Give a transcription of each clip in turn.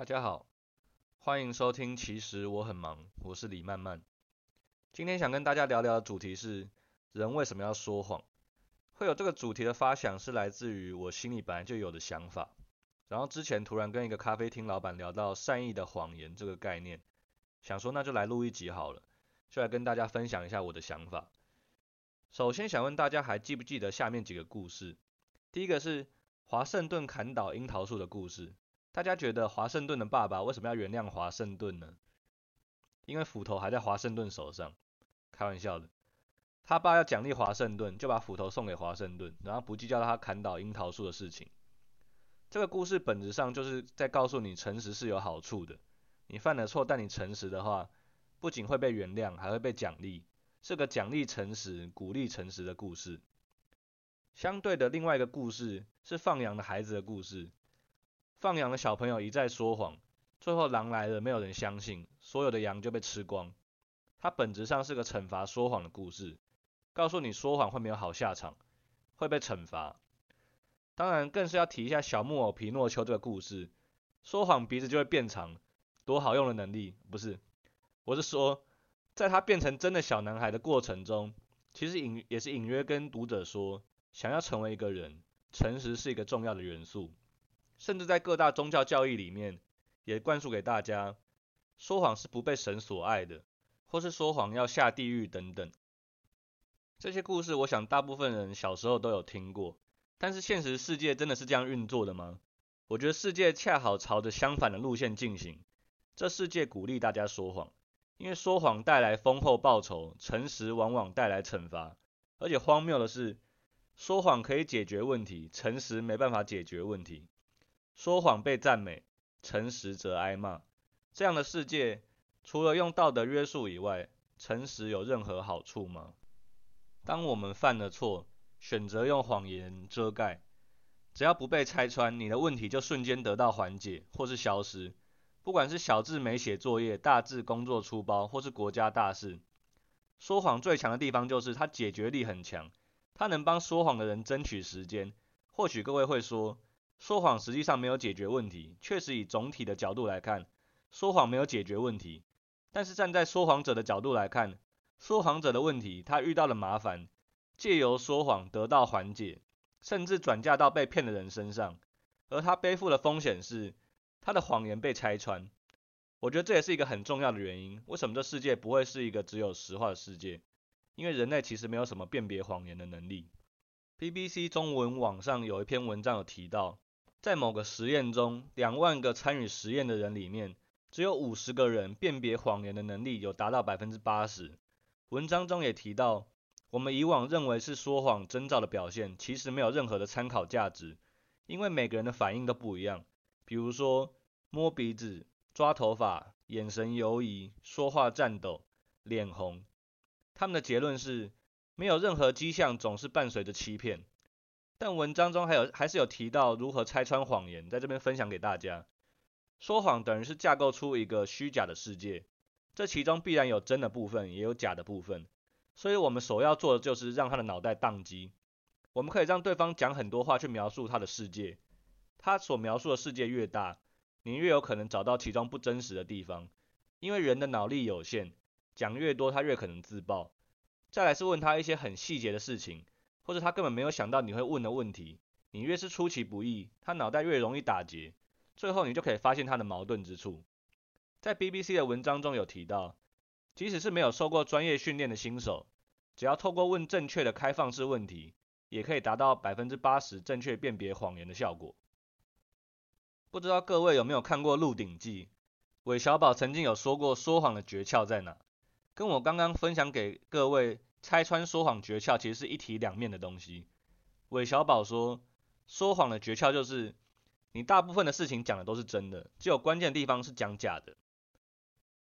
大家好，欢迎收听。其实我很忙，我是李曼曼。今天想跟大家聊聊的主题是人为什么要说谎。会有这个主题的发想是来自于我心里本来就有的想法。然后之前突然跟一个咖啡厅老板聊到善意的谎言这个概念，想说那就来录一集好了，就来跟大家分享一下我的想法。首先想问大家还记不记得下面几个故事？第一个是华盛顿砍倒樱桃树的故事。大家觉得华盛顿的爸爸为什么要原谅华盛顿呢？因为斧头还在华盛顿手上。开玩笑的，他爸要奖励华盛顿，就把斧头送给华盛顿，然后不计较他砍倒樱桃树的事情。这个故事本质上就是在告诉你，诚实是有好处的。你犯了错，但你诚实的话，不仅会被原谅，还会被奖励，是个奖励诚实、鼓励诚实的故事。相对的，另外一个故事是放羊的孩子的故事。放羊的小朋友一再说谎，最后狼来了，没有人相信，所有的羊就被吃光。它本质上是个惩罚说谎的故事，告诉你说谎会没有好下场，会被惩罚。当然，更是要提一下小木偶皮诺丘这个故事，说谎鼻子就会变长，多好用的能力，不是？我是说，在他变成真的小男孩的过程中，其实隐也是隐约跟读者说，想要成为一个人，诚实是一个重要的元素。甚至在各大宗教教义里面，也灌输给大家，说谎是不被神所爱的，或是说谎要下地狱等等。这些故事，我想大部分人小时候都有听过。但是现实世界真的是这样运作的吗？我觉得世界恰好朝着相反的路线进行。这世界鼓励大家说谎，因为说谎带来丰厚报酬，诚实往往带来惩罚。而且荒谬的是，说谎可以解决问题，诚实没办法解决问题。说谎被赞美，诚实则挨骂。这样的世界，除了用道德约束以外，诚实有任何好处吗？当我们犯了错，选择用谎言遮盖，只要不被拆穿，你的问题就瞬间得到缓解或是消失。不管是小智没写作业，大智工作出包，或是国家大事，说谎最强的地方就是它解决力很强，它能帮说谎的人争取时间。或许各位会说。说谎实际上没有解决问题，确实以总体的角度来看，说谎没有解决问题。但是站在说谎者的角度来看，说谎者的问题，他遇到了麻烦，借由说谎得到缓解，甚至转嫁到被骗的人身上，而他背负的风险是他的谎言被拆穿。我觉得这也是一个很重要的原因，为什么这世界不会是一个只有实话的世界？因为人类其实没有什么辨别谎言的能力。BBC 中文网上有一篇文章有提到。在某个实验中，两万个参与实验的人里面，只有五十个人辨别谎言的能力有达到百分之八十。文章中也提到，我们以往认为是说谎征兆的表现，其实没有任何的参考价值，因为每个人的反应都不一样。比如说，摸鼻子、抓头发、眼神游移、说话颤抖、脸红，他们的结论是，没有任何迹象总是伴随着欺骗。但文章中还有还是有提到如何拆穿谎言，在这边分享给大家。说谎等于是架构出一个虚假的世界，这其中必然有真的部分，也有假的部分。所以我们首要做的就是让他的脑袋宕机。我们可以让对方讲很多话去描述他的世界，他所描述的世界越大，你越有可能找到其中不真实的地方。因为人的脑力有限，讲越多他越可能自爆。再来是问他一些很细节的事情。或者他根本没有想到你会问的问题，你越是出其不意，他脑袋越容易打结，最后你就可以发现他的矛盾之处。在 BBC 的文章中有提到，即使是没有受过专业训练的新手，只要透过问正确的开放式问题，也可以达到百分之八十正确辨别谎言的效果。不知道各位有没有看过《鹿鼎记》？韦小宝曾经有说过说谎的诀窍在哪？跟我刚刚分享给各位。拆穿说谎诀窍其实是一体两面的东西。韦小宝说，说谎的诀窍就是你大部分的事情讲的都是真的，只有关键地方是讲假的。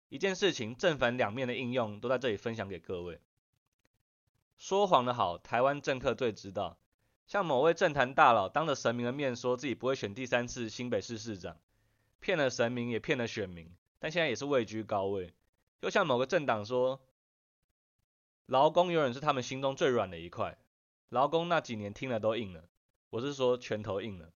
一件事情正反两面的应用都在这里分享给各位。说谎的好，台湾政客最知道。像某位政坛大佬当着神明的面说自己不会选第三次新北市市长，骗了神明也骗了选民，但现在也是位居高位。又像某个政党说。劳工永远是他们心中最软的一块，劳工那几年听了都硬了，我是说拳头硬了。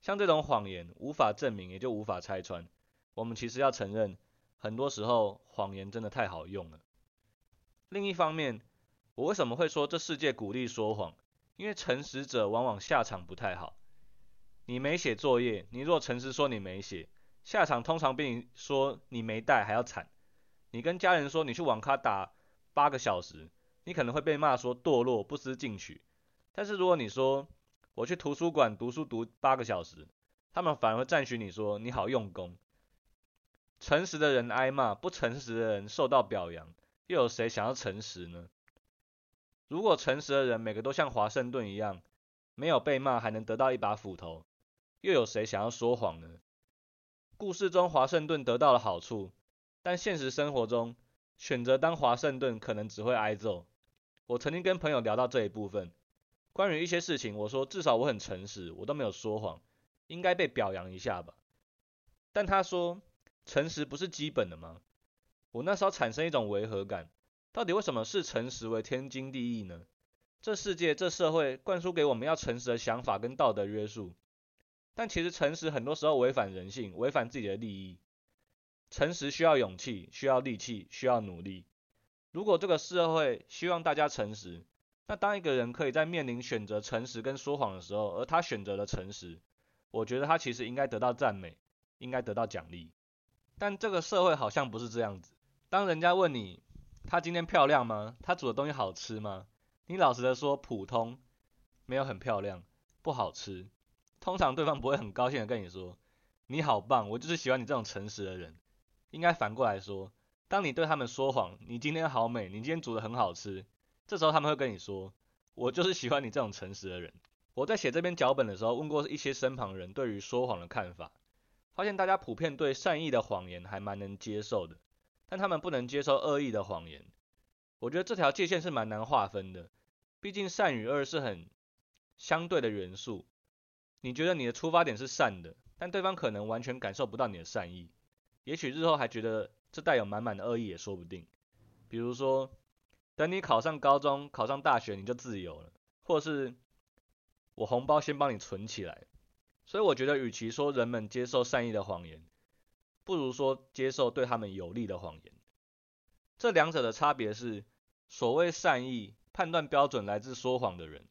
像这种谎言无法证明，也就无法拆穿。我们其实要承认，很多时候谎言真的太好用了。另一方面，我为什么会说这世界鼓励说谎？因为诚实者往往下场不太好。你没写作业，你若诚实说你没写，下场通常比你说你没带还要惨。你跟家人说你去网咖打八个小时，你可能会被骂说堕落不思进取。但是如果你说我去图书馆读书读八个小时，他们反而会赞许你说你好用功。诚实的人挨骂，不诚实的人受到表扬，又有谁想要诚实呢？如果诚实的人每个都像华盛顿一样，没有被骂还能得到一把斧头，又有谁想要说谎呢？故事中华盛顿得到了好处，但现实生活中选择当华盛顿可能只会挨揍。我曾经跟朋友聊到这一部分，关于一些事情，我说至少我很诚实，我都没有说谎，应该被表扬一下吧。但他说。诚实不是基本的吗？我那时候产生一种违和感，到底为什么视诚实为天经地义呢？这世界、这社会灌输给我们要诚实的想法跟道德约束，但其实诚实很多时候违反人性，违反自己的利益。诚实需要勇气，需要力气，需要努力。如果这个社会希望大家诚实，那当一个人可以在面临选择诚实跟说谎的时候，而他选择了诚实，我觉得他其实应该得到赞美，应该得到奖励。但这个社会好像不是这样子。当人家问你，她今天漂亮吗？她煮的东西好吃吗？你老实的说，普通，没有很漂亮，不好吃。通常对方不会很高兴的跟你说，你好棒，我就是喜欢你这种诚实的人。应该反过来说，当你对他们说谎，你今天好美，你今天煮的很好吃，这时候他们会跟你说，我就是喜欢你这种诚实的人。我在写这篇脚本的时候，问过一些身旁人对于说谎的看法。发现大家普遍对善意的谎言还蛮能接受的，但他们不能接受恶意的谎言。我觉得这条界限是蛮难划分的，毕竟善与恶是很相对的元素。你觉得你的出发点是善的，但对方可能完全感受不到你的善意，也许日后还觉得这带有满满的恶意也说不定。比如说，等你考上高中、考上大学你就自由了，或是我红包先帮你存起来。所以我觉得，与其说人们接受善意的谎言，不如说接受对他们有利的谎言。这两者的差别是，所谓善意判断标准来自说谎的人，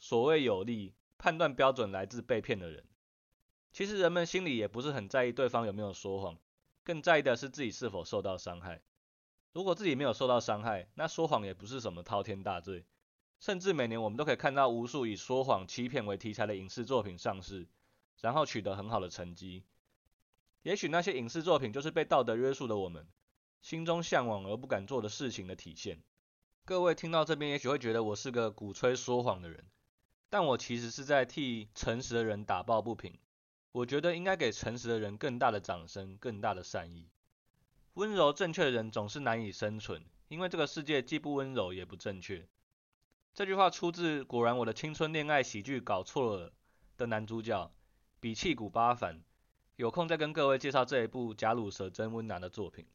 所谓有利判断标准来自被骗的人。其实人们心里也不是很在意对方有没有说谎，更在意的是自己是否受到伤害。如果自己没有受到伤害，那说谎也不是什么滔天大罪。甚至每年我们都可以看到无数以说谎欺骗为题材的影视作品上市。然后取得很好的成绩，也许那些影视作品就是被道德约束的我们心中向往而不敢做的事情的体现。各位听到这边，也许会觉得我是个鼓吹说谎的人，但我其实是在替诚实的人打抱不平。我觉得应该给诚实的人更大的掌声，更大的善意。温柔正确的人总是难以生存，因为这个世界既不温柔也不正确。这句话出自《果然我的青春恋爱喜剧搞错了》的男主角。比气古巴凡，有空再跟各位介绍这一部贾鲁舍真温拿的作品。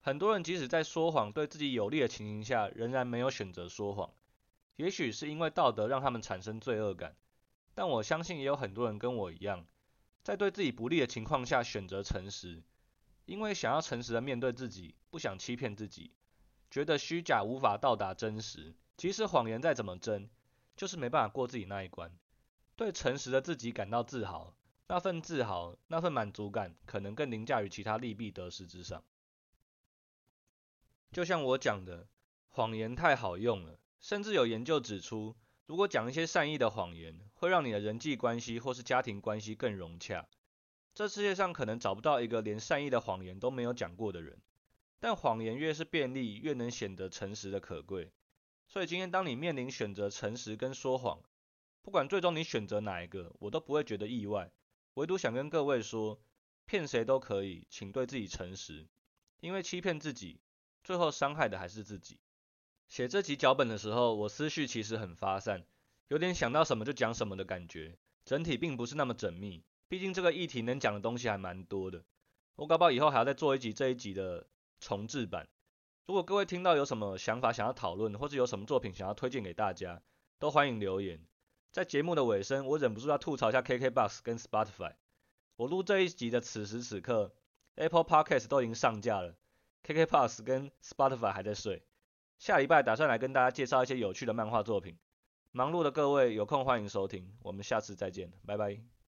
很多人即使在说谎对自己有利的情形下，仍然没有选择说谎，也许是因为道德让他们产生罪恶感。但我相信也有很多人跟我一样，在对自己不利的情况下选择诚实，因为想要诚实的面对自己，不想欺骗自己，觉得虚假无法到达真实，即使谎言再怎么真，就是没办法过自己那一关。对诚实的自己感到自豪，那份自豪，那份满足感，可能更凌驾于其他利弊得失之上。就像我讲的，谎言太好用了，甚至有研究指出，如果讲一些善意的谎言，会让你的人际关系或是家庭关系更融洽。这世界上可能找不到一个连善意的谎言都没有讲过的人。但谎言越是便利，越能显得诚实的可贵。所以今天当你面临选择诚实跟说谎，不管最终你选择哪一个，我都不会觉得意外。唯独想跟各位说，骗谁都可以，请对自己诚实，因为欺骗自己，最后伤害的还是自己。写这集脚本的时候，我思绪其实很发散，有点想到什么就讲什么的感觉，整体并不是那么缜密。毕竟这个议题能讲的东西还蛮多的，我搞不好以后还要再做一集这一集的重置版。如果各位听到有什么想法想要讨论，或者有什么作品想要推荐给大家，都欢迎留言。在节目的尾声，我忍不住要吐槽一下 KKBOX 跟 Spotify。我录这一集的此时此刻，Apple Podcast 都已经上架了，KKBOX 跟 Spotify 还在睡。下礼拜打算来跟大家介绍一些有趣的漫画作品。忙碌的各位有空欢迎收听，我们下次再见，拜拜。